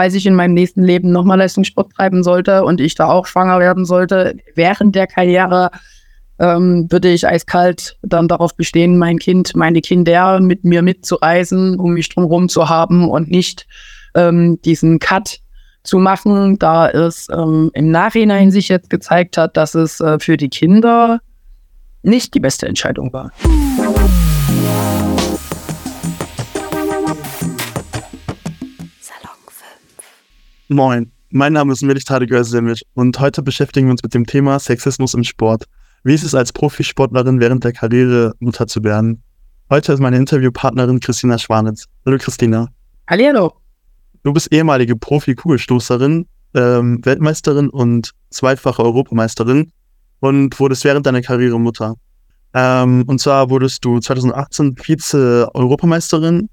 falls ich in meinem nächsten Leben nochmal Leistungssport treiben sollte und ich da auch schwanger werden sollte, während der Karriere ähm, würde ich eiskalt dann darauf bestehen, mein Kind, meine Kinder mit mir mitzureisen, um mich drumherum zu haben und nicht ähm, diesen Cut zu machen, da es ähm, im Nachhinein sich jetzt gezeigt hat, dass es äh, für die Kinder nicht die beste Entscheidung war. Moin, mein Name ist Melich Tadek und heute beschäftigen wir uns mit dem Thema Sexismus im Sport. Wie ist es als Profisportlerin während der Karriere Mutter zu werden? Heute ist meine Interviewpartnerin Christina Schwanitz. Hallo Christina. Hallo. Du bist ehemalige Profi-Kugelstoßerin, ähm, Weltmeisterin und zweifache Europameisterin und wurdest während deiner Karriere Mutter. Ähm, und zwar wurdest du 2018 Vize-Europameisterin,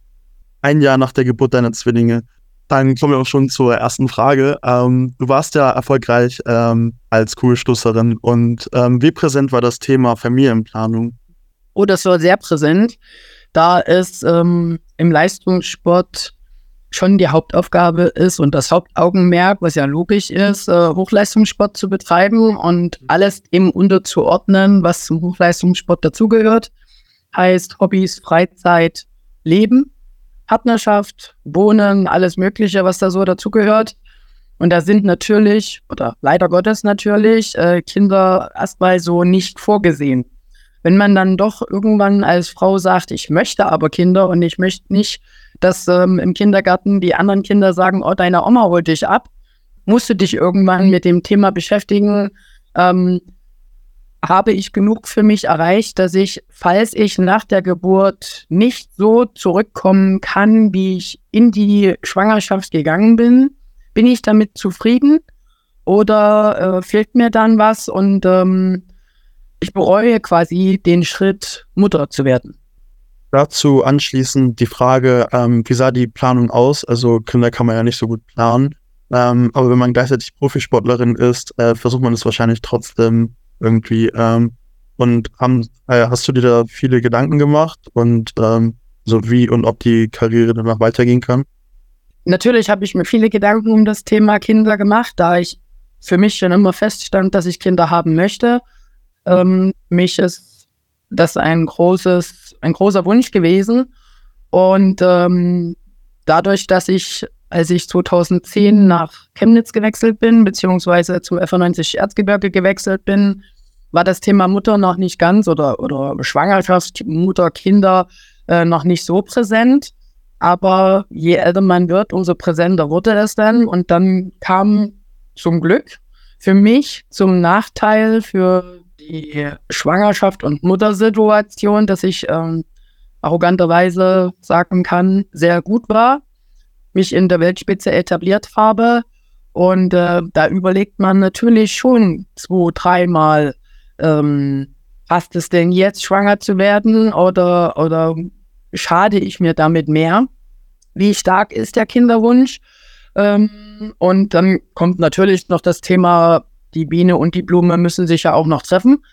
ein Jahr nach der Geburt deiner Zwillinge. Dann kommen wir auch schon zur ersten Frage. Ähm, du warst ja erfolgreich ähm, als Kugelstoßerin und ähm, wie präsent war das Thema Familienplanung? Oh, das war sehr präsent, da es ähm, im Leistungssport schon die Hauptaufgabe ist und das Hauptaugenmerk, was ja logisch ist, äh, Hochleistungssport zu betreiben und alles eben unterzuordnen, was zum Hochleistungssport dazugehört. Heißt Hobbys, Freizeit, Leben Partnerschaft, Wohnen, alles Mögliche, was da so dazugehört. Und da sind natürlich, oder leider Gottes natürlich, äh, Kinder erstmal so nicht vorgesehen. Wenn man dann doch irgendwann als Frau sagt, ich möchte aber Kinder und ich möchte nicht, dass ähm, im Kindergarten die anderen Kinder sagen, oh, deine Oma holt dich ab, musst du dich irgendwann mit dem Thema beschäftigen, ähm, habe ich genug für mich erreicht, dass ich, falls ich nach der Geburt nicht so zurückkommen kann, wie ich in die Schwangerschaft gegangen bin, bin ich damit zufrieden oder äh, fehlt mir dann was und ähm, ich bereue quasi den Schritt, Mutter zu werden. Dazu anschließend die Frage, ähm, wie sah die Planung aus? Also Kinder kann man ja nicht so gut planen. Ähm, aber wenn man gleichzeitig Profisportlerin ist, äh, versucht man es wahrscheinlich trotzdem irgendwie. Ähm, und haben, äh, hast du dir da viele Gedanken gemacht und ähm, so wie und ob die Karriere danach weitergehen kann? Natürlich habe ich mir viele Gedanken um das Thema Kinder gemacht, da ich für mich schon immer feststand, dass ich Kinder haben möchte. Ähm, mich ist das ein großes, ein großer Wunsch gewesen. Und ähm, dadurch, dass ich, als ich 2010 nach Chemnitz gewechselt bin, beziehungsweise zum F90 Erzgebirge gewechselt bin, war das Thema Mutter noch nicht ganz oder, oder Schwangerschaft, Mutter, Kinder äh, noch nicht so präsent. Aber je älter man wird, umso präsenter wurde es dann. Und dann kam zum Glück für mich zum Nachteil für die Schwangerschaft und Muttersituation, dass ich ähm, arroganterweise sagen kann, sehr gut war, mich in der Weltspitze etabliert habe. Und äh, da überlegt man natürlich schon zwei, dreimal, ähm, passt es denn jetzt, schwanger zu werden oder, oder schade ich mir damit mehr? Wie stark ist der Kinderwunsch? Ähm, und dann kommt natürlich noch das Thema, die Biene und die Blume müssen sich ja auch noch treffen.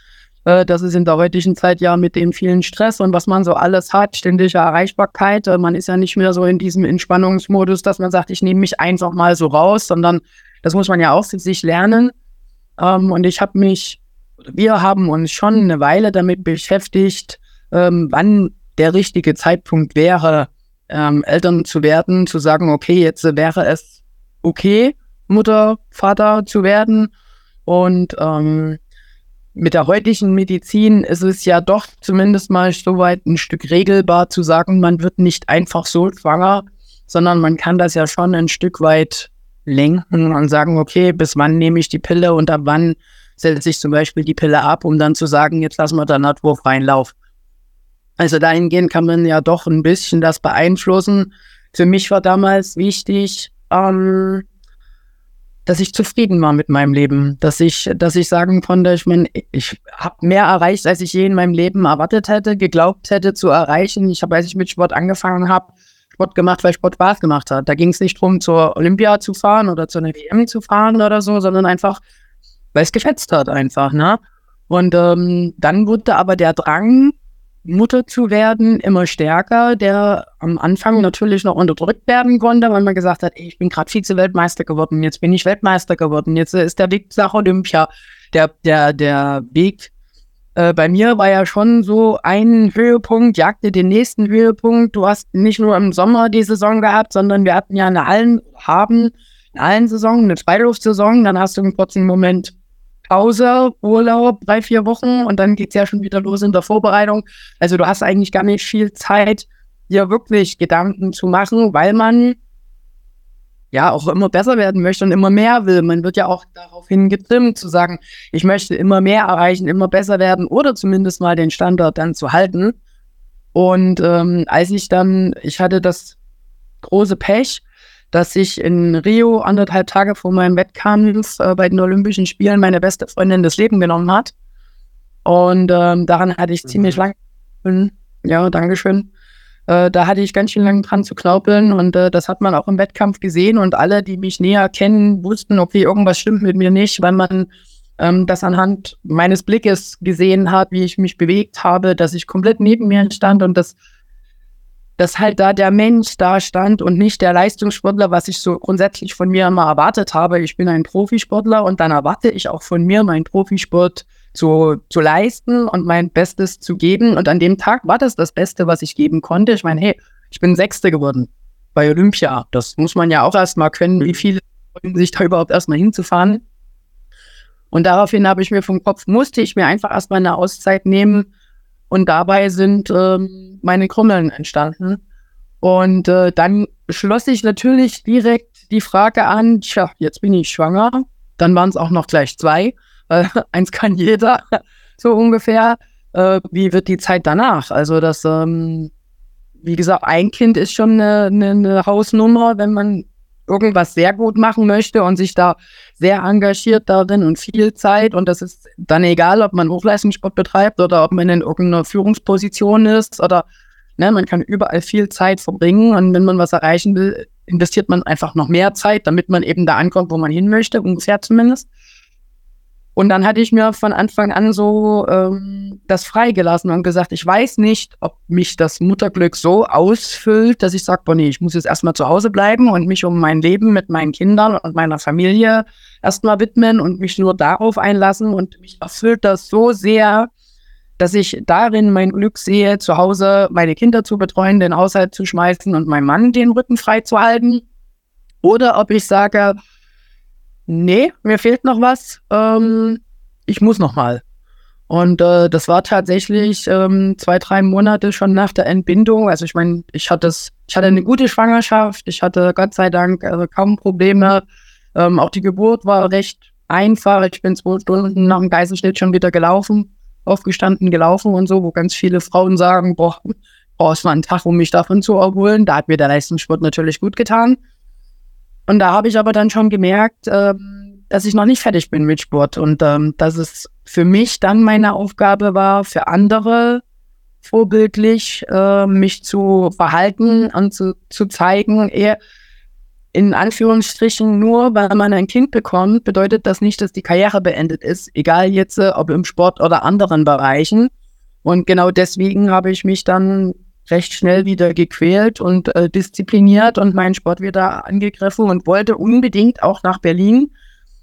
Äh, das ist in der heutigen Zeit ja mit dem vielen Stress und was man so alles hat, ständige Erreichbarkeit. Äh, man ist ja nicht mehr so in diesem Entspannungsmodus, dass man sagt, ich nehme mich einfach mal so raus, sondern das muss man ja auch sich lernen. Ähm, und ich habe mich wir haben uns schon eine Weile damit beschäftigt, ähm, wann der richtige Zeitpunkt wäre, ähm, Eltern zu werden, zu sagen, okay, jetzt wäre es okay, Mutter, Vater zu werden. Und ähm, mit der heutigen Medizin ist es ja doch zumindest mal so weit ein Stück regelbar zu sagen, man wird nicht einfach so schwanger, sondern man kann das ja schon ein Stück weit lenken und sagen, okay, bis wann nehme ich die Pille und ab wann setze ich zum Beispiel die Pille ab, um dann zu sagen, jetzt lassen wir der Natur freien Lauf. Also dahingehend kann man ja doch ein bisschen das beeinflussen. Für mich war damals wichtig, ähm, dass ich zufrieden war mit meinem Leben, dass ich, dass ich sagen konnte, ich meine, ich habe mehr erreicht, als ich je in meinem Leben erwartet hätte, geglaubt hätte zu erreichen. Ich habe, als ich mit Sport angefangen habe, Sport gemacht, weil Sport Spaß gemacht hat. Da ging es nicht darum, zur Olympia zu fahren oder zu einer WM zu fahren oder so, sondern einfach weil es geschätzt hat einfach, ne? Und ähm, dann wurde aber der Drang Mutter zu werden immer stärker, der am Anfang natürlich noch unterdrückt werden konnte, weil man gesagt hat, ey, ich bin gerade Vize-Weltmeister geworden, jetzt bin ich Weltmeister geworden, jetzt ist der Weg nach Olympia. Der, der, der Weg äh, bei mir war ja schon so ein Höhepunkt, jagte den nächsten Höhepunkt. Du hast nicht nur im Sommer die Saison gehabt, sondern wir hatten ja eine allen, haben in allen Saisonen eine Freiluftsaison, dann hast du einen kurzen Moment Pause, Urlaub, drei, vier Wochen und dann geht es ja schon wieder los in der Vorbereitung. Also du hast eigentlich gar nicht viel Zeit, dir wirklich Gedanken zu machen, weil man ja auch immer besser werden möchte und immer mehr will. Man wird ja auch daraufhin getrimmt, zu sagen, ich möchte immer mehr erreichen, immer besser werden oder zumindest mal den Standard dann zu halten. Und ähm, als ich dann, ich hatte das große Pech, dass ich in Rio anderthalb Tage vor meinem Wettkampf äh, bei den Olympischen Spielen meine beste Freundin das Leben genommen hat. Und ähm, daran hatte ich mhm. ziemlich lange, ja, Dankeschön. Äh, da hatte ich ganz schön lange dran zu knaupeln und äh, das hat man auch im Wettkampf gesehen und alle, die mich näher kennen, wussten, okay, irgendwas stimmt mit mir nicht, weil man ähm, das anhand meines Blickes gesehen hat, wie ich mich bewegt habe, dass ich komplett neben mir stand und das dass halt da der Mensch da stand und nicht der Leistungssportler, was ich so grundsätzlich von mir immer erwartet habe. Ich bin ein Profisportler und dann erwarte ich auch von mir, meinen Profisport zu, zu leisten und mein Bestes zu geben. Und an dem Tag war das das Beste, was ich geben konnte. Ich meine, hey, ich bin Sechste geworden bei Olympia. Das muss man ja auch erstmal können, wie viele sich da überhaupt erstmal hinzufahren. Und daraufhin habe ich mir vom Kopf, musste ich mir einfach erstmal eine Auszeit nehmen, und dabei sind ähm, meine Krümmeln entstanden. Und äh, dann schloss ich natürlich direkt die Frage an, tja, jetzt bin ich schwanger. Dann waren es auch noch gleich zwei. Äh, eins kann jeder, so ungefähr. Äh, wie wird die Zeit danach? Also das, ähm, wie gesagt, ein Kind ist schon eine, eine, eine Hausnummer, wenn man irgendwas sehr gut machen möchte und sich da sehr engagiert darin und viel Zeit und das ist dann egal, ob man Hochleistungssport betreibt oder ob man in irgendeiner Führungsposition ist oder ne, man kann überall viel Zeit verbringen und wenn man was erreichen will, investiert man einfach noch mehr Zeit, damit man eben da ankommt, wo man hin möchte, ungefähr zumindest. Und dann hatte ich mir von Anfang an so ähm, das freigelassen und gesagt, ich weiß nicht, ob mich das Mutterglück so ausfüllt, dass ich sage, boah, nee, ich muss jetzt erstmal zu Hause bleiben und mich um mein Leben mit meinen Kindern und meiner Familie erstmal widmen und mich nur darauf einlassen. Und mich erfüllt das so sehr, dass ich darin mein Glück sehe, zu Hause meine Kinder zu betreuen, den Haushalt zu schmeißen und meinem Mann den Rücken frei zu halten. Oder ob ich sage, nee, mir fehlt noch was. Ähm, ich muss noch mal. Und äh, das war tatsächlich ähm, zwei, drei Monate schon nach der Entbindung. Also ich meine, ich hatte es, ich hatte eine gute Schwangerschaft, ich hatte Gott sei Dank also kaum Probleme. Ähm, auch die Geburt war recht einfach. Ich bin zwei Stunden nach dem Geiselschnitt schon wieder gelaufen, aufgestanden, gelaufen und so, wo ganz viele Frauen sagen, boah, boah, es war ein Tag, um mich davon zu erholen. Da hat mir der Leistungssport natürlich gut getan. Und da habe ich aber dann schon gemerkt, ähm, dass ich noch nicht fertig bin mit Sport und ähm, dass es für mich dann meine Aufgabe war, für andere vorbildlich äh, mich zu verhalten und zu, zu zeigen, eher in Anführungsstrichen nur, weil man ein Kind bekommt, bedeutet das nicht, dass die Karriere beendet ist, egal jetzt äh, ob im Sport oder anderen Bereichen. Und genau deswegen habe ich mich dann recht schnell wieder gequält und äh, diszipliniert und meinen Sport wieder angegriffen und wollte unbedingt auch nach Berlin,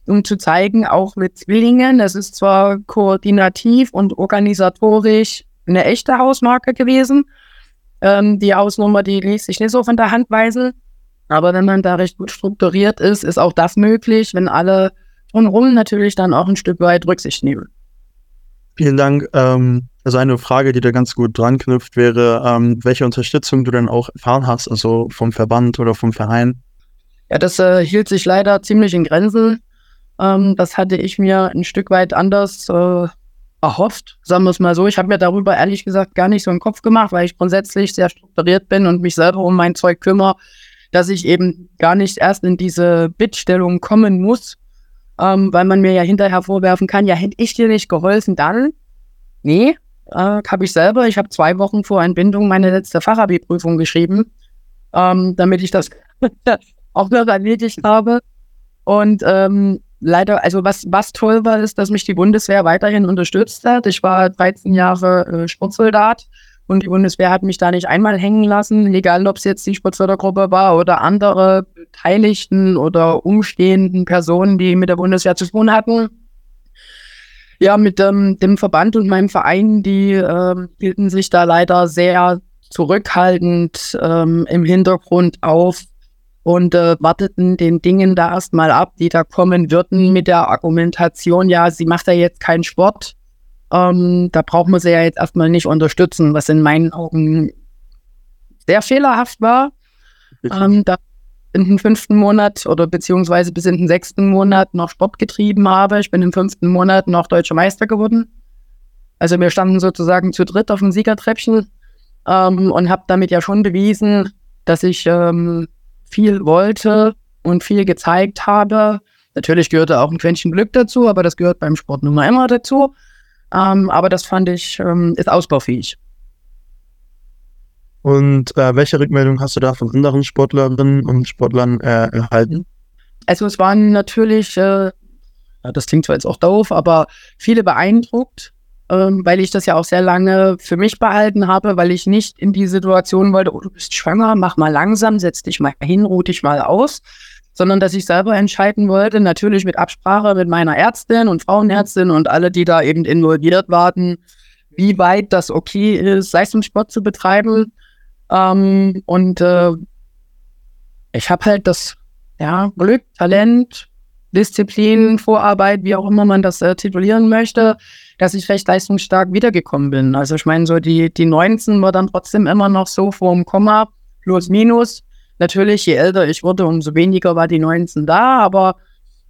um zu zeigen, auch mit Zwillingen, das ist zwar koordinativ und organisatorisch eine echte Hausmarke gewesen. Ähm, die Hausnummer, die ließ sich nicht so von der Hand weisen. Aber wenn man da recht gut strukturiert ist, ist auch das möglich, wenn alle drumherum natürlich dann auch ein Stück weit Rücksicht nehmen. Vielen Dank. Ähm, also eine Frage, die da ganz gut dran knüpft, wäre, ähm, welche Unterstützung du denn auch erfahren hast, also vom Verband oder vom Verein? Ja, das äh, hielt sich leider ziemlich in Grenzen. Ähm, das hatte ich mir ein Stück weit anders äh, erhofft, sagen wir es mal so. Ich habe mir darüber ehrlich gesagt gar nicht so einen Kopf gemacht, weil ich grundsätzlich sehr strukturiert bin und mich selber um mein Zeug kümmere, dass ich eben gar nicht erst in diese Bittstellung kommen muss, ähm, weil man mir ja hinterher vorwerfen kann, ja, hätte ich dir nicht geholfen, dann? Nee, äh, habe ich selber. Ich habe zwei Wochen vor Entbindung meine letzte Fachabi-Prüfung geschrieben, ähm, damit ich das auch noch erledigt habe. Und ähm, leider, also was, was toll war, ist, dass mich die Bundeswehr weiterhin unterstützt hat. Ich war 13 Jahre äh, Sportsoldat und die Bundeswehr hat mich da nicht einmal hängen lassen, egal ob es jetzt die Sportfördergruppe war oder andere Beteiligten oder umstehenden Personen, die mit der Bundeswehr zu tun hatten. Ja, mit ähm, dem Verband und meinem Verein, die äh, hielten sich da leider sehr zurückhaltend ähm, im Hintergrund auf und äh, warteten den Dingen da erstmal ab, die da kommen würden mit der Argumentation, ja, sie macht ja jetzt keinen Sport. Ähm, da braucht man sie ja jetzt erstmal nicht unterstützen, was in meinen Augen sehr fehlerhaft war. Ähm, da in den fünften Monat oder beziehungsweise bis in den sechsten Monat noch Sport getrieben habe. Ich bin im fünften Monat noch deutscher Meister geworden. Also wir standen sozusagen zu dritt auf dem Siegertreppchen ähm, und habe damit ja schon bewiesen, dass ich ähm, viel wollte und viel gezeigt habe. Natürlich gehörte auch ein Quäntchen Glück dazu, aber das gehört beim Sport nun mal immer dazu. Ähm, aber das fand ich, ähm, ist ausbaufähig. Und äh, welche Rückmeldung hast du da von anderen Sportlerinnen und Sportlern äh, erhalten? Also es waren natürlich, äh, das klingt zwar jetzt auch doof, aber viele beeindruckt, ähm, weil ich das ja auch sehr lange für mich behalten habe, weil ich nicht in die Situation wollte, oh, du bist schwanger, mach mal langsam, setz dich mal hin, ruh dich mal aus, sondern dass ich selber entscheiden wollte, natürlich mit Absprache mit meiner Ärztin und Frauenärztin und alle, die da eben involviert waren, wie weit das okay ist, Leistungssport zu betreiben. Ähm, und äh, ich habe halt das ja, Glück, Talent, Disziplin, Vorarbeit, wie auch immer man das äh, titulieren möchte, dass ich recht leistungsstark wiedergekommen bin. Also ich meine, so die, die 19 war dann trotzdem immer noch so vor dem Komma, plus minus. Natürlich, je älter ich wurde, umso weniger war die 19 da, aber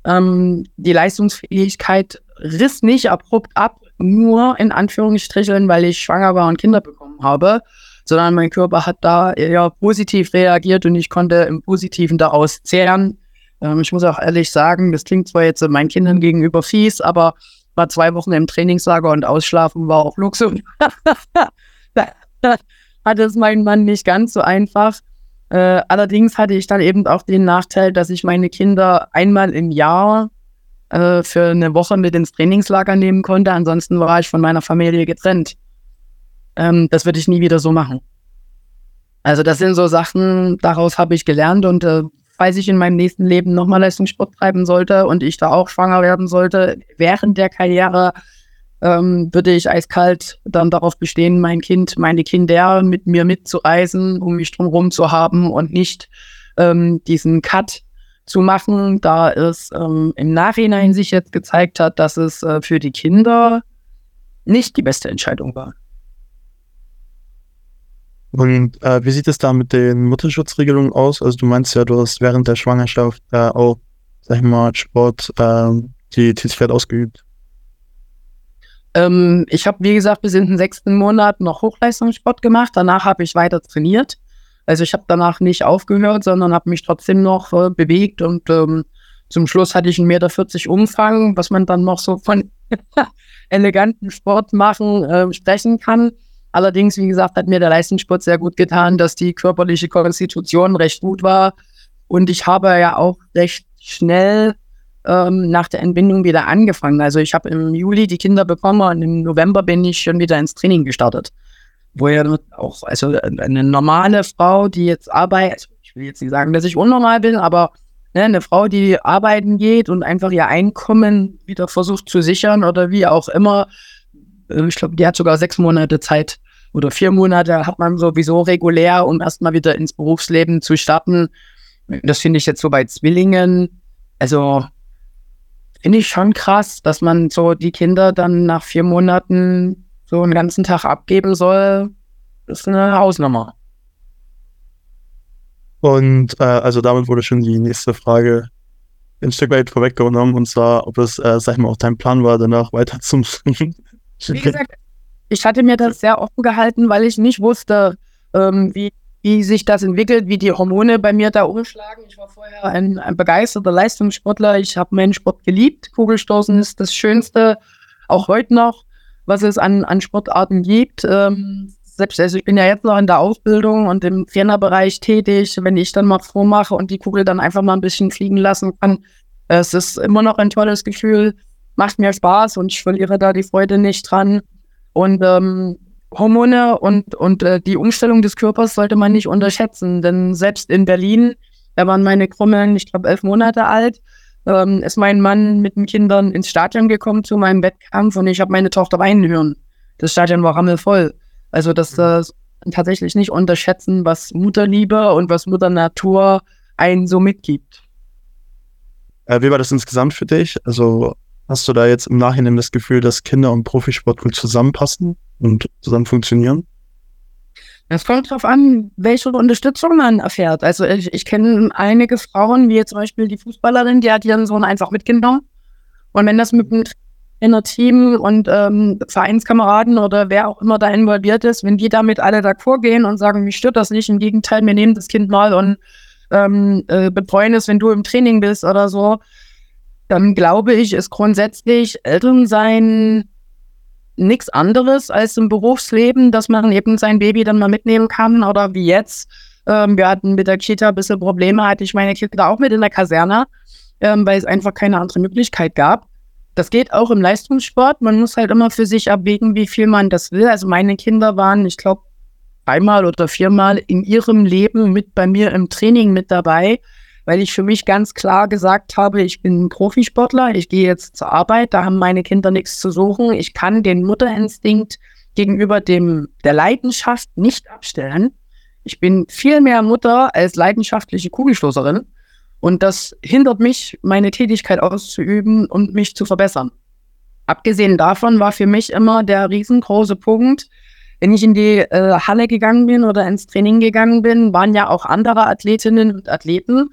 ähm, die Leistungsfähigkeit riss nicht abrupt ab, nur in Anführungsstrichen, weil ich schwanger war und Kinder bekommen habe, sondern mein Körper hat da eher positiv reagiert und ich konnte im Positiven daraus zehren. Ähm, ich muss auch ehrlich sagen, das klingt zwar jetzt meinen Kindern gegenüber fies, aber war zwei Wochen im Trainingslager und ausschlafen war auch Luxus. hatte es mein Mann nicht ganz so einfach. Äh, allerdings hatte ich dann eben auch den Nachteil, dass ich meine Kinder einmal im Jahr äh, für eine Woche mit ins Trainingslager nehmen konnte. Ansonsten war ich von meiner Familie getrennt. Ähm, das würde ich nie wieder so machen. Also das sind so Sachen, daraus habe ich gelernt und äh, falls ich in meinem nächsten Leben nochmal Leistungssport treiben sollte und ich da auch schwanger werden sollte, während der Karriere ähm, würde ich eiskalt dann darauf bestehen, mein Kind, meine Kinder mit mir mitzureisen, um mich drumherum zu haben und nicht ähm, diesen Cut zu machen, da es ähm, im Nachhinein sich jetzt gezeigt hat, dass es äh, für die Kinder nicht die beste Entscheidung war. Und äh, wie sieht es da mit den Mutterschutzregelungen aus? Also du meinst ja, du hast während der Schwangerschaft äh, auch, sag ich mal, Sport, äh, die Tätigkeit ausgeübt. Ähm, ich habe, wie gesagt, bis in den sechsten Monat noch Hochleistungssport gemacht. Danach habe ich weiter trainiert. Also ich habe danach nicht aufgehört, sondern habe mich trotzdem noch äh, bewegt und ähm, zum Schluss hatte ich einen Meter 40 Umfang, was man dann noch so von eleganten Sport machen äh, sprechen kann. Allerdings, wie gesagt, hat mir der Leistungssport sehr gut getan, dass die körperliche Konstitution recht gut war. Und ich habe ja auch recht schnell ähm, nach der Entbindung wieder angefangen. Also ich habe im Juli die Kinder bekommen und im November bin ich schon wieder ins Training gestartet. Wo ja auch, also eine normale Frau, die jetzt arbeitet, also ich will jetzt nicht sagen, dass ich unnormal bin, aber ne, eine Frau, die arbeiten geht und einfach ihr Einkommen wieder versucht zu sichern oder wie auch immer, äh, ich glaube, die hat sogar sechs Monate Zeit oder vier Monate hat man sowieso regulär, um erstmal wieder ins Berufsleben zu starten. Das finde ich jetzt so bei Zwillingen. Also finde ich schon krass, dass man so die Kinder dann nach vier Monaten so einen ganzen Tag abgeben soll. Das ist eine Hausnummer. Und äh, also damit wurde schon die nächste Frage ein Stück weit vorweggenommen, und zwar, ob das, äh, sag ich mal, auch dein Plan war, danach weiter zum Wie gesagt, ich hatte mir das sehr offen gehalten, weil ich nicht wusste, ähm, wie, wie sich das entwickelt, wie die Hormone bei mir da umschlagen. Ich war vorher ein, ein begeisterter Leistungssportler. Ich habe meinen Sport geliebt. Kugelstoßen ist das Schönste, auch heute noch, was es an, an Sportarten gibt. Ähm, selbst, also ich bin ja jetzt noch in der Ausbildung und im Trainerbereich tätig. Wenn ich dann mal vormache und die Kugel dann einfach mal ein bisschen fliegen lassen kann, es ist immer noch ein tolles Gefühl macht mir Spaß und ich verliere da die Freude nicht dran. Und ähm, Hormone und, und äh, die Umstellung des Körpers sollte man nicht unterschätzen, denn selbst in Berlin, da waren meine Krummeln, ich glaube, elf Monate alt, ähm, ist mein Mann mit den Kindern ins Stadion gekommen zu meinem Wettkampf und ich habe meine Tochter weinen hören. Das Stadion war rammelvoll. Also das äh, tatsächlich nicht unterschätzen, was Mutterliebe und was Mutter Natur einen so mitgibt. Äh, wie war das insgesamt für dich? Also hast du da jetzt im Nachhinein das Gefühl, dass Kinder- und Profisport gut zusammenpassen und zusammen funktionieren? Es kommt darauf an, welche Unterstützung man erfährt. Also ich, ich kenne einige Frauen, wie zum Beispiel die Fußballerin, die hat ihren Sohn einfach mitgenommen. Und wenn das mit einem Trainerteam und ähm, Vereinskameraden oder wer auch immer da involviert ist, wenn die damit alle d'accord gehen und sagen, mich stört das nicht, im Gegenteil, wir nehmen das Kind mal und ähm, äh, betreuen es, wenn du im Training bist oder so, dann glaube ich, ist grundsätzlich Elternsein nichts anderes als im Berufsleben, dass man eben sein Baby dann mal mitnehmen kann oder wie jetzt. Ähm, wir hatten mit der Kita ein bisschen Probleme, hatte ich meine Kinder auch mit in der Kaserne, ähm, weil es einfach keine andere Möglichkeit gab. Das geht auch im Leistungssport. Man muss halt immer für sich abwägen, wie viel man das will. Also meine Kinder waren, ich glaube, dreimal oder viermal in ihrem Leben mit bei mir im Training mit dabei, weil ich für mich ganz klar gesagt habe, ich bin Profisportler, ich gehe jetzt zur Arbeit, da haben meine Kinder nichts zu suchen. Ich kann den Mutterinstinkt gegenüber dem der Leidenschaft nicht abstellen. Ich bin viel mehr Mutter als leidenschaftliche Kugelstoßerin und das hindert mich, meine Tätigkeit auszuüben und mich zu verbessern. Abgesehen davon war für mich immer der riesengroße Punkt, wenn ich in die äh, Halle gegangen bin oder ins Training gegangen bin, waren ja auch andere Athletinnen und Athleten.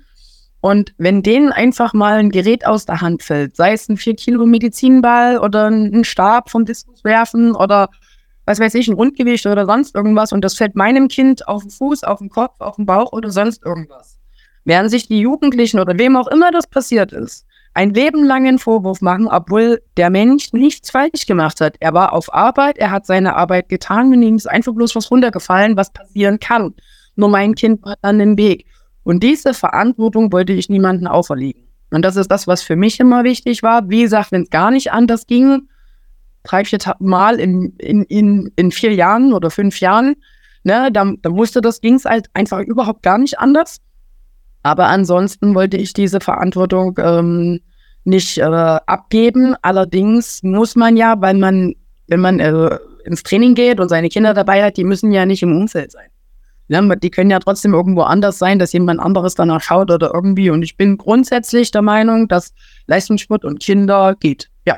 Und wenn denen einfach mal ein Gerät aus der Hand fällt, sei es ein 4 Kilo Medizinball oder ein Stab vom Diskus werfen oder was weiß ich, ein Rundgewicht oder sonst irgendwas und das fällt meinem Kind auf den Fuß, auf den Kopf, auf den Bauch oder sonst irgendwas. Während sich die Jugendlichen oder wem auch immer das passiert ist, ein Leben lang einen Vorwurf machen, obwohl der Mensch nichts falsch gemacht hat. Er war auf Arbeit, er hat seine Arbeit getan und ihm ist einfach bloß was runtergefallen, was passieren kann. Nur mein Kind war dann im Weg. Und diese Verantwortung wollte ich niemandem auferlegen. Und das ist das, was für mich immer wichtig war. Wie gesagt, wenn es gar nicht anders ging, drei, vier Mal in, in, in, in vier Jahren oder fünf Jahren, ne, dann, dann musste das, ging es halt einfach überhaupt gar nicht anders. Aber ansonsten wollte ich diese Verantwortung ähm, nicht äh, abgeben. Allerdings muss man ja, weil man, wenn man äh, ins Training geht und seine Kinder dabei hat, die müssen ja nicht im Umfeld sein. Ja, die können ja trotzdem irgendwo anders sein, dass jemand anderes danach schaut oder irgendwie. Und ich bin grundsätzlich der Meinung, dass Leistungssport und Kinder geht. Ja.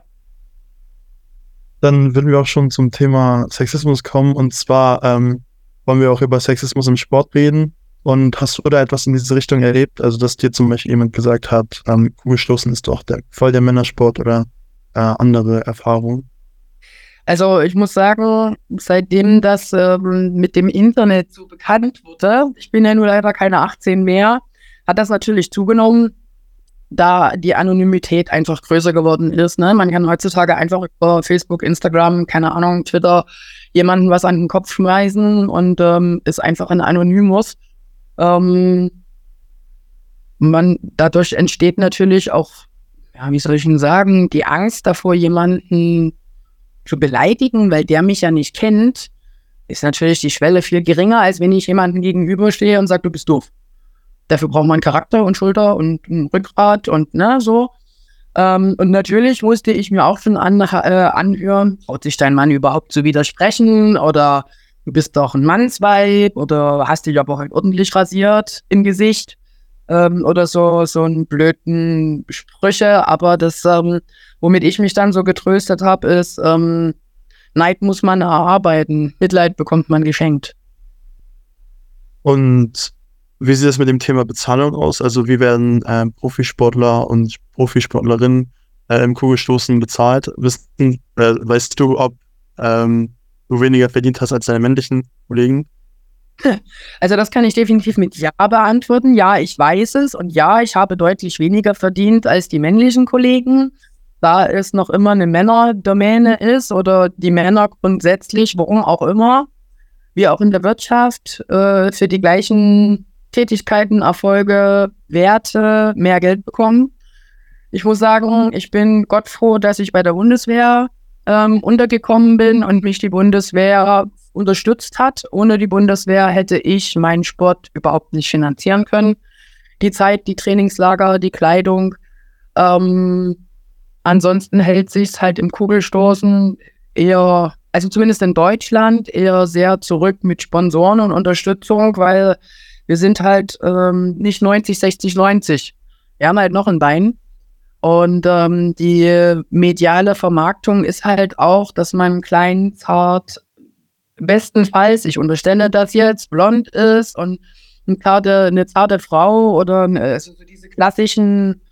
Dann würden wir auch schon zum Thema Sexismus kommen. Und zwar ähm, wollen wir auch über Sexismus im Sport reden. Und hast du da etwas in diese Richtung erlebt? Also, dass dir zum Beispiel jemand gesagt hat, ähm, Kugelstoßen ist doch der, voll der Männersport oder äh, andere Erfahrungen? Also ich muss sagen, seitdem das ähm, mit dem Internet so bekannt wurde, ich bin ja nur leider keine 18 mehr, hat das natürlich zugenommen, da die Anonymität einfach größer geworden ist. Ne? Man kann heutzutage einfach über Facebook, Instagram, keine Ahnung, Twitter jemanden was an den Kopf schmeißen und ähm, ist einfach ein Anonymus. Ähm, man, dadurch entsteht natürlich auch, ja, wie soll ich denn sagen, die Angst davor, jemanden zu beleidigen, weil der mich ja nicht kennt, ist natürlich die Schwelle viel geringer, als wenn ich jemanden gegenüberstehe und sage, du bist doof. Dafür braucht man Charakter und Schulter und ein Rückgrat und ne, so. Ähm, und natürlich musste ich mir auch schon an, äh, anhören, traut sich dein Mann überhaupt zu widersprechen oder du bist doch ein Mannsweib oder hast dich aber halt ordentlich rasiert im Gesicht ähm, oder so, so einen blöden Sprüche. Aber das, ähm, womit ich mich dann so getröstet habe, ist, ähm, Neid muss man erarbeiten, Mitleid bekommt man geschenkt. Und wie sieht es mit dem Thema Bezahlung aus? Also wie werden äh, Profisportler und Profisportlerinnen äh, im Kugelstoßen bezahlt? Wissen, äh, weißt du, ob ähm, du weniger verdient hast als deine männlichen Kollegen? Also das kann ich definitiv mit Ja beantworten. Ja, ich weiß es und ja, ich habe deutlich weniger verdient als die männlichen Kollegen, da es noch immer eine Männerdomäne ist oder die Männer grundsätzlich, warum auch immer, wie auch in der Wirtschaft, äh, für die gleichen Tätigkeiten, Erfolge, Werte mehr Geld bekommen. Ich muss sagen, ich bin Gott froh, dass ich bei der Bundeswehr ähm, untergekommen bin und mich die Bundeswehr unterstützt hat. Ohne die Bundeswehr hätte ich meinen Sport überhaupt nicht finanzieren können. Die Zeit, die Trainingslager, die Kleidung. Ähm, ansonsten hält sich halt im Kugelstoßen eher, also zumindest in Deutschland, eher sehr zurück mit Sponsoren und Unterstützung, weil wir sind halt ähm, nicht 90, 60, 90. Wir haben halt noch ein Bein. Und ähm, die mediale Vermarktung ist halt auch, dass man klein, zart, bestenfalls, ich unterstelle das jetzt, blond ist und eine zarte, eine zarte Frau oder also so diese klassischen,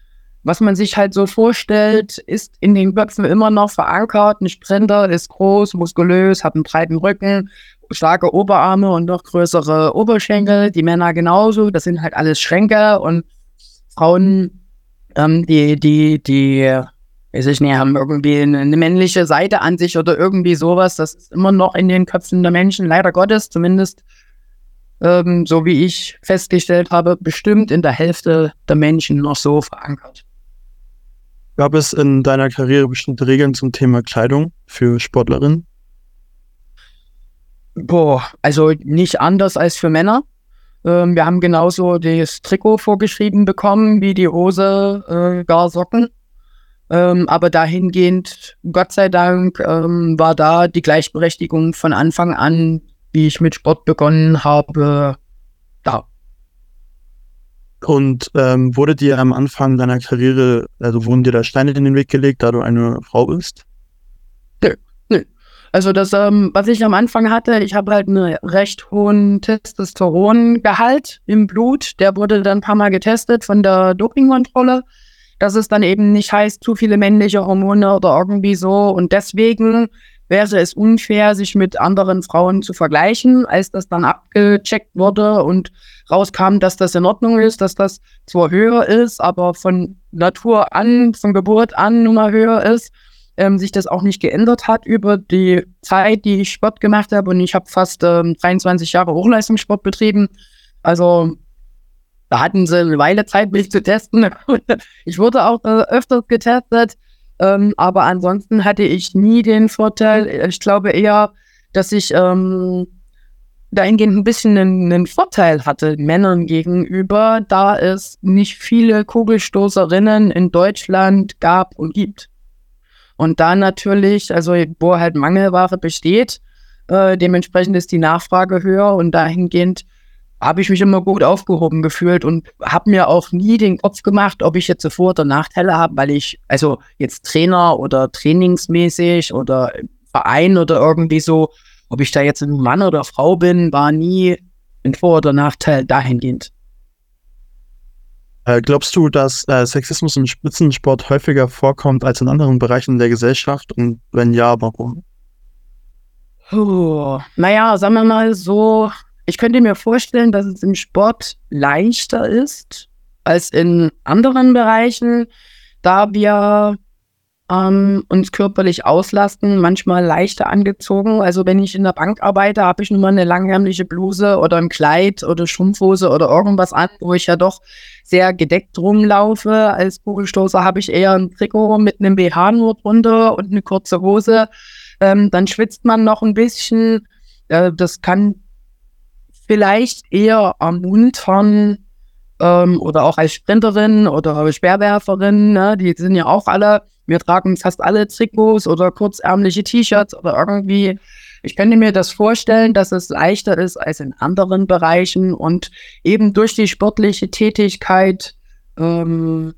was man sich halt so vorstellt, ist in den Köpfen immer noch verankert. Ein Sprinter ist groß, muskulös, hat einen breiten Rücken, starke Oberarme und noch größere Oberschenkel. Die Männer genauso, das sind halt alles Schränke und Frauen ähm, die, die, die, weiß ich nicht, haben irgendwie eine, männliche Seite an sich oder irgendwie sowas. Das ist immer noch in den Köpfen der Menschen, leider Gottes, zumindest ähm, so wie ich festgestellt habe, bestimmt in der Hälfte der Menschen noch so verankert. Gab es in deiner Karriere bestimmte Regeln zum Thema Kleidung für Sportlerinnen? Boah, also nicht anders als für Männer. Ähm, wir haben genauso das Trikot vorgeschrieben bekommen, wie die Hose, äh, gar Socken. Ähm, aber dahingehend, Gott sei Dank, ähm, war da die Gleichberechtigung von Anfang an, wie ich mit Sport begonnen habe, da. Und ähm, wurde dir am Anfang deiner Karriere, also wurden dir da Steine in den Weg gelegt, da du eine Frau bist? Also das, ähm, was ich am Anfang hatte, ich habe halt einen recht hohen Testosterongehalt im Blut. Der wurde dann ein paar Mal getestet von der Dopingkontrolle. Dass es dann eben nicht heißt, zu viele männliche Hormone oder irgendwie so. Und deswegen wäre es unfair, sich mit anderen Frauen zu vergleichen, als das dann abgecheckt wurde und rauskam, dass das in Ordnung ist, dass das zwar höher ist, aber von Natur an, von Geburt an nun mal höher ist ähm, sich das auch nicht geändert hat über die Zeit, die ich Sport gemacht habe. Und ich habe fast ähm, 23 Jahre Hochleistungssport betrieben. Also da hatten sie eine Weile Zeit, mich zu testen. ich wurde auch äh, öfters getestet. Ähm, aber ansonsten hatte ich nie den Vorteil. Ich glaube eher, dass ich ähm, dahingehend ein bisschen einen, einen, Vorteil hatte Männern gegenüber, da es nicht viele Kugelstoßerinnen in Deutschland gab und gibt. Und da natürlich, also wo halt Mangelware besteht, äh, dementsprechend ist die Nachfrage höher und dahingehend habe ich mich immer gut aufgehoben gefühlt und habe mir auch nie den Kopf gemacht, ob ich jetzt Vor- oder Nachteile habe, weil ich, also jetzt Trainer oder trainingsmäßig oder Verein oder irgendwie so, ob ich da jetzt ein Mann oder Frau bin, war nie ein Vor- oder Nachteil dahingehend. Äh, glaubst du, dass äh, Sexismus im Spitzensport häufiger vorkommt als in anderen Bereichen der Gesellschaft? Und wenn ja, warum? Oh, naja, sagen wir mal so, ich könnte mir vorstellen, dass es im Sport leichter ist als in anderen Bereichen, da wir ähm, uns körperlich auslasten, manchmal leichter angezogen. Also wenn ich in der Bank arbeite, habe ich nun mal eine langärmliche Bluse oder ein Kleid oder Strumpfhose oder irgendwas an, wo ich ja doch sehr gedeckt rumlaufe. Als Kugelstoßer habe ich eher ein Trikot mit einem BH nur drunter und eine kurze Hose. Ähm, dann schwitzt man noch ein bisschen. Äh, das kann vielleicht eher ermuntern, ähm, oder auch als Sprinterin oder Speerwerferin, ne, die sind ja auch alle wir tragen fast alle Trikots oder kurzärmliche T-Shirts oder irgendwie. Ich könnte mir das vorstellen, dass es leichter ist als in anderen Bereichen und eben durch die sportliche Tätigkeit, ähm,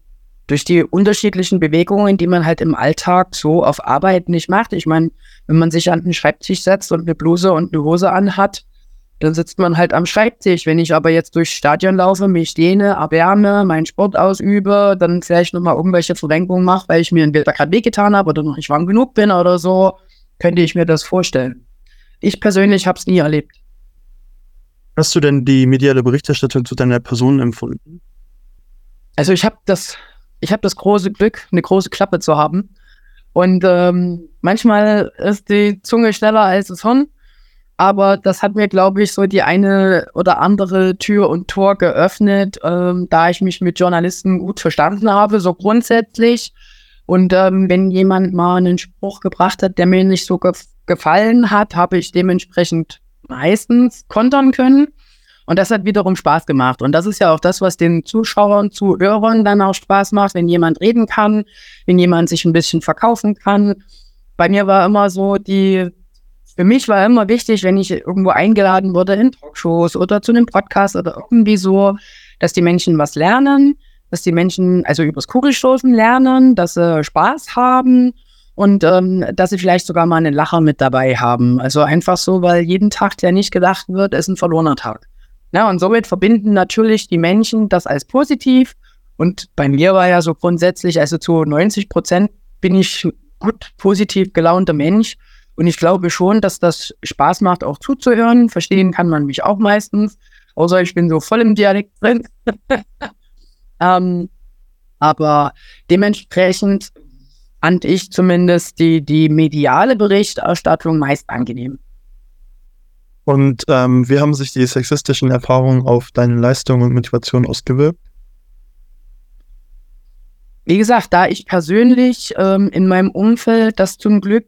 durch die unterschiedlichen Bewegungen, die man halt im Alltag so auf Arbeit nicht macht. Ich meine, wenn man sich an den Schreibtisch setzt und eine Bluse und eine Hose anhat, dann sitzt man halt am Schreibtisch. Wenn ich aber jetzt durchs Stadion laufe, mich dehne, erwärme, meinen Sport ausübe, dann vielleicht nochmal irgendwelche Verrenkungen mache, weil ich mir entweder gerade wehgetan habe oder noch nicht warm genug bin oder so, könnte ich mir das vorstellen. Ich persönlich habe es nie erlebt. Hast du denn die mediale Berichterstattung zu deiner Person empfunden? Also ich habe das, ich habe das große Glück, eine große Klappe zu haben. Und ähm, manchmal ist die Zunge schneller als das Horn. Aber das hat mir, glaube ich, so die eine oder andere Tür und Tor geöffnet, ähm, da ich mich mit Journalisten gut verstanden habe, so grundsätzlich. Und ähm, wenn jemand mal einen Spruch gebracht hat, der mir nicht so ge gefallen hat, habe ich dementsprechend meistens kontern können. Und das hat wiederum Spaß gemacht. Und das ist ja auch das, was den Zuschauern, Zuhörern dann auch Spaß macht, wenn jemand reden kann, wenn jemand sich ein bisschen verkaufen kann. Bei mir war immer so die, für mich war immer wichtig, wenn ich irgendwo eingeladen wurde in Talkshows oder zu einem Podcast oder irgendwie so, dass die Menschen was lernen, dass die Menschen also übers Kugelstoßen lernen, dass sie Spaß haben und ähm, dass sie vielleicht sogar mal einen Lacher mit dabei haben. Also einfach so, weil jeden Tag, der nicht gedacht wird, ist ein verlorener Tag. Ja, und somit verbinden natürlich die Menschen das als positiv. Und bei mir war ja so grundsätzlich, also zu 90 Prozent bin ich gut positiv gelaunter Mensch. Und ich glaube schon, dass das Spaß macht, auch zuzuhören. Verstehen kann man mich auch meistens. Außer ich bin so voll im Dialekt drin. ähm, aber dementsprechend fand ich zumindest die, die mediale Berichterstattung meist angenehm. Und ähm, wie haben sich die sexistischen Erfahrungen auf deine Leistung und Motivation ausgewirkt? Wie gesagt, da ich persönlich ähm, in meinem Umfeld das zum Glück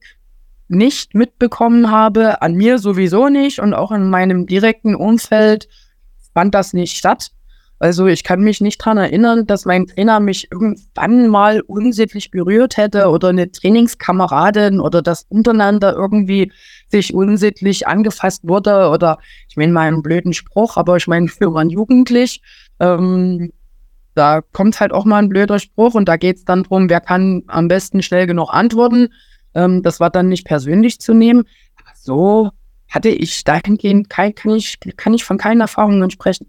nicht mitbekommen habe, an mir sowieso nicht und auch in meinem direkten Umfeld fand das nicht statt. Also ich kann mich nicht daran erinnern, dass mein Trainer mich irgendwann mal unsittlich berührt hätte oder eine Trainingskameradin oder das untereinander irgendwie sich unsittlich angefasst wurde oder ich meine mal einen blöden Spruch, aber ich meine, wir waren jugendlich. Ähm, da kommt halt auch mal ein blöder Spruch und da geht es dann darum, wer kann am besten schnell genug antworten. Ähm, das war dann nicht persönlich zu nehmen. Aber so hatte ich dahingehend kein, kann ich, kann ich von keinen Erfahrungen sprechen.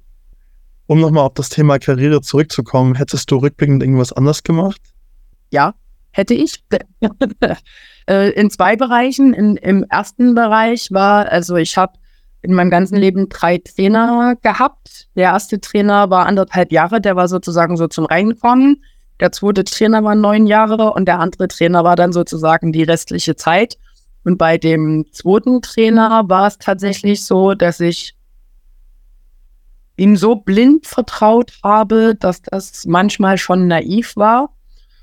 Um nochmal auf das Thema Karriere zurückzukommen, hättest du rückblickend irgendwas anders gemacht? Ja, hätte ich. Äh, in zwei Bereichen. In, Im ersten Bereich war, also ich habe in meinem ganzen Leben drei Trainer gehabt. Der erste Trainer war anderthalb Jahre, der war sozusagen so zum Reinkommen. Der zweite Trainer war neun Jahre und der andere Trainer war dann sozusagen die restliche Zeit. Und bei dem zweiten Trainer war es tatsächlich so, dass ich ihm so blind vertraut habe, dass das manchmal schon naiv war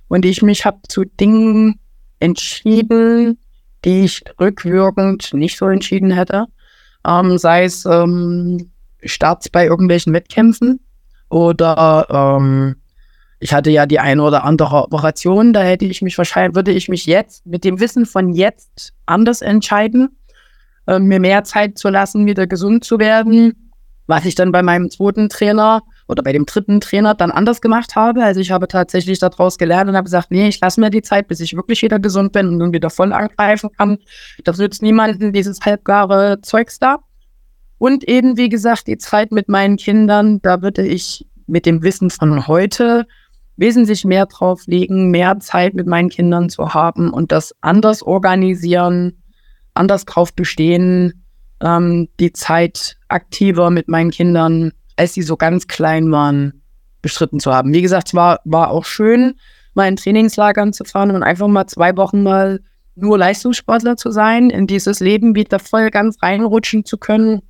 und ich mich habe zu Dingen entschieden, die ich rückwirkend nicht so entschieden hätte. Ähm, sei es ähm, Starts bei irgendwelchen Wettkämpfen oder ähm, ich hatte ja die eine oder andere Operation, da hätte ich mich wahrscheinlich, würde ich mich jetzt mit dem Wissen von jetzt anders entscheiden, äh, mir mehr Zeit zu lassen, wieder gesund zu werden was ich dann bei meinem zweiten Trainer oder bei dem dritten Trainer dann anders gemacht habe. Also ich habe tatsächlich daraus gelernt und habe gesagt, nee, ich lasse mir die Zeit, bis ich wirklich wieder gesund bin und dann wieder voll angreifen kann. Das nützt niemanden dieses halbgare Zeugs da. Und eben, wie gesagt, die Zeit mit meinen Kindern, da würde ich mit dem Wissen von heute wesentlich mehr drauf legen, mehr Zeit mit meinen Kindern zu haben und das anders organisieren, anders drauf bestehen, ähm, die Zeit aktiver mit meinen Kindern, als sie so ganz klein waren, bestritten zu haben. Wie gesagt, es war, war auch schön, mal in Trainingslagern zu fahren und einfach mal zwei Wochen mal nur Leistungssportler zu sein, in dieses Leben wieder voll ganz reinrutschen zu können.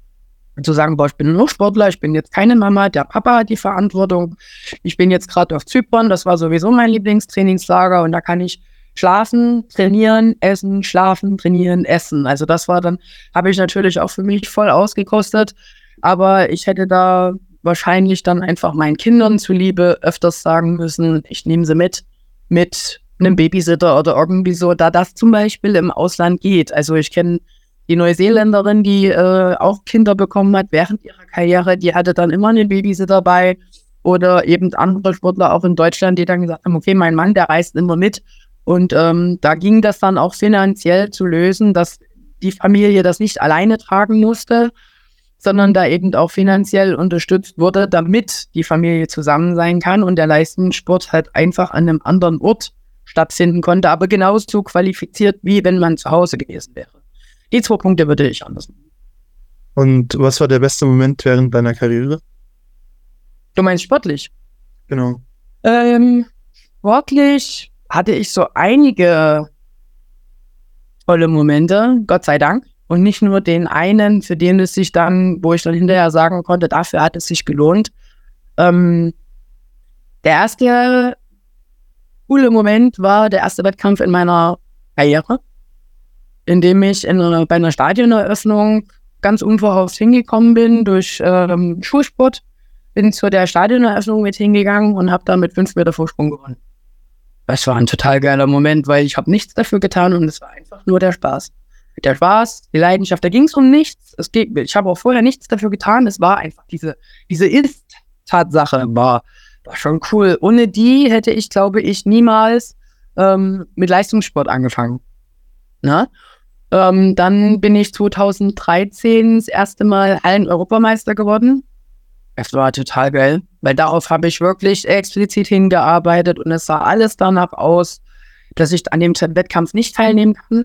Zu sagen, boah, ich bin nur Sportler, ich bin jetzt keine Mama, der Papa hat die Verantwortung. Ich bin jetzt gerade auf Zypern, das war sowieso mein Lieblingstrainingslager und da kann ich Schlafen, trainieren, essen, schlafen, trainieren, essen. Also das war dann, habe ich natürlich auch für mich voll ausgekostet. Aber ich hätte da wahrscheinlich dann einfach meinen Kindern zuliebe öfters sagen müssen, ich nehme sie mit, mit einem Babysitter oder irgendwie so, da das zum Beispiel im Ausland geht. Also ich kenne die Neuseeländerin, die äh, auch Kinder bekommen hat während ihrer Karriere, die hatte dann immer einen Babysitter dabei. Oder eben andere Sportler auch in Deutschland, die dann gesagt haben, okay, mein Mann, der reist immer mit und ähm, da ging das dann auch finanziell zu lösen, dass die Familie das nicht alleine tragen musste, sondern da eben auch finanziell unterstützt wurde, damit die Familie zusammen sein kann und der Leistungssport halt einfach an einem anderen Ort stattfinden konnte, aber genauso qualifiziert, wie wenn man zu Hause gewesen wäre. Die zwei Punkte würde ich anders machen. Und was war der beste Moment während deiner Karriere? Du meinst sportlich? Genau. Ähm, sportlich hatte ich so einige tolle Momente, Gott sei Dank. Und nicht nur den einen, für den es sich dann, wo ich dann hinterher sagen konnte, dafür hat es sich gelohnt. Ähm, der erste coole Moment war der erste Wettkampf in meiner Karriere. Indem ich in einer, bei einer Stadioneröffnung ganz unverhofft hingekommen bin durch ähm, Schulsport. Bin zu der Stadioneröffnung mit hingegangen und habe da mit fünf Meter Vorsprung gewonnen. Das war ein total geiler Moment, weil ich habe nichts dafür getan und es war einfach nur der Spaß. Der Spaß, die Leidenschaft, da ging es um nichts. Es geht, ich habe auch vorher nichts dafür getan. Es war einfach diese, diese Ist-Tatsache war, war schon cool. Ohne die hätte ich, glaube ich, niemals ähm, mit Leistungssport angefangen. Na? Ähm, dann bin ich 2013 das erste Mal Hallen-Europameister geworden. Es war total geil, weil darauf habe ich wirklich explizit hingearbeitet und es sah alles danach aus, dass ich an dem Wettkampf nicht teilnehmen kann.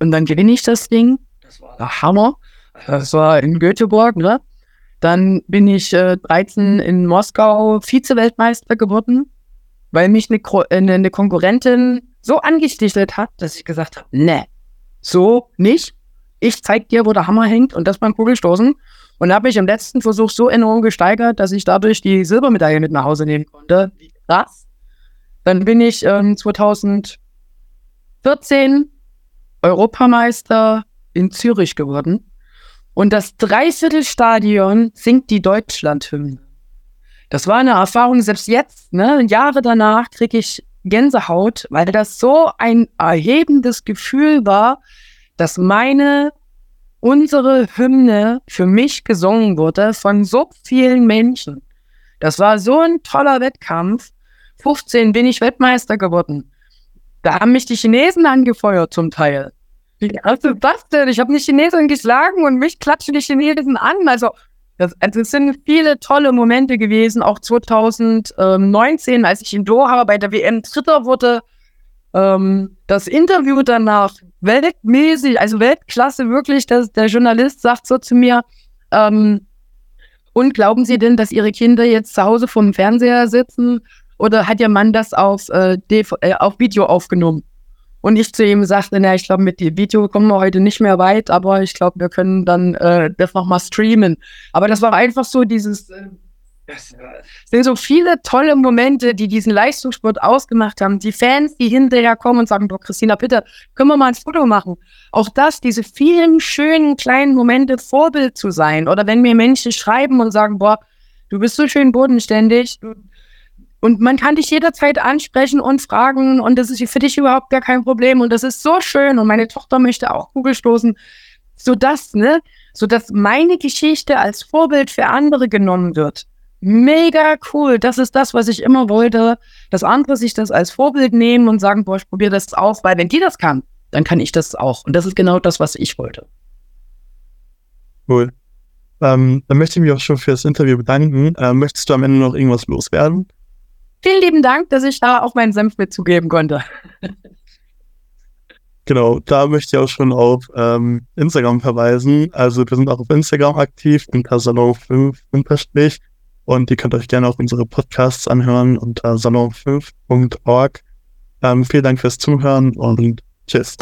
Und dann gewinne ich das Ding. Das war Hammer. Das war in Göteborg, ne? Dann bin ich äh, 13 in Moskau Vize-Weltmeister geworden, weil mich eine, eine, eine Konkurrentin so angestichelt hat, dass ich gesagt habe, ne, so nicht. Ich zeig dir, wo der Hammer hängt und das beim Kugelstoßen. Und habe mich im letzten Versuch so enorm gesteigert, dass ich dadurch die Silbermedaille mit nach Hause nehmen konnte. Wie krass. Dann bin ich ähm, 2014 Europameister in Zürich geworden. Und das Dreiviertelstadion singt die Deutschlandhymne. Das war eine Erfahrung, selbst jetzt, ne, Jahre danach, kriege ich Gänsehaut, weil das so ein erhebendes Gefühl war, dass meine, unsere Hymne für mich gesungen wurde von so vielen Menschen. Das war so ein toller Wettkampf. 15 bin ich Weltmeister geworden. Da haben mich die Chinesen angefeuert zum Teil. Wie du das denn? Ich habe eine Chinesin geschlagen und mich klatschen die Chinesen an. Also das, also es sind viele tolle Momente gewesen, auch 2019, als ich in Doha bei der WM Dritter wurde. Ähm, das Interview danach, weltmäßig, also Weltklasse wirklich, dass der Journalist sagt so zu mir, ähm, und glauben Sie denn, dass Ihre Kinder jetzt zu Hause vom Fernseher sitzen oder hat Ihr Mann das auf, äh, äh, auf Video aufgenommen? Und ich zu ihm sagte, na, ich glaube, mit dem Video kommen wir heute nicht mehr weit, aber ich glaube, wir können dann äh, das nochmal streamen. Aber das war einfach so dieses, äh, das sind so viele tolle Momente, die diesen Leistungssport ausgemacht haben. Die Fans, die hinterher kommen und sagen, doch, Christina, bitte, können wir mal ein Foto machen? Auch das, diese vielen schönen kleinen Momente, Vorbild zu sein. Oder wenn mir Menschen schreiben und sagen, boah, du bist so schön bodenständig, du und man kann dich jederzeit ansprechen und fragen und das ist für dich überhaupt gar kein Problem und das ist so schön und meine Tochter möchte auch Kugelstoßen, sodass, ne, sodass meine Geschichte als Vorbild für andere genommen wird. Mega cool. Das ist das, was ich immer wollte, dass andere sich das als Vorbild nehmen und sagen, boah, ich probiere das aus, weil wenn die das kann, dann kann ich das auch. Und das ist genau das, was ich wollte. Cool. Ähm, dann möchte ich mich auch schon für das Interview bedanken. Ähm, möchtest du am Ende noch irgendwas loswerden? Vielen lieben Dank, dass ich da auch meinen Senf mitzugeben konnte. Genau, da möchte ich auch schon auf ähm, Instagram verweisen. Also wir sind auch auf Instagram aktiv, unter Salon5 unterstrich. Und ihr könnt euch gerne auch unsere Podcasts anhören unter salon5.org. Ähm, vielen Dank fürs Zuhören und tschüss.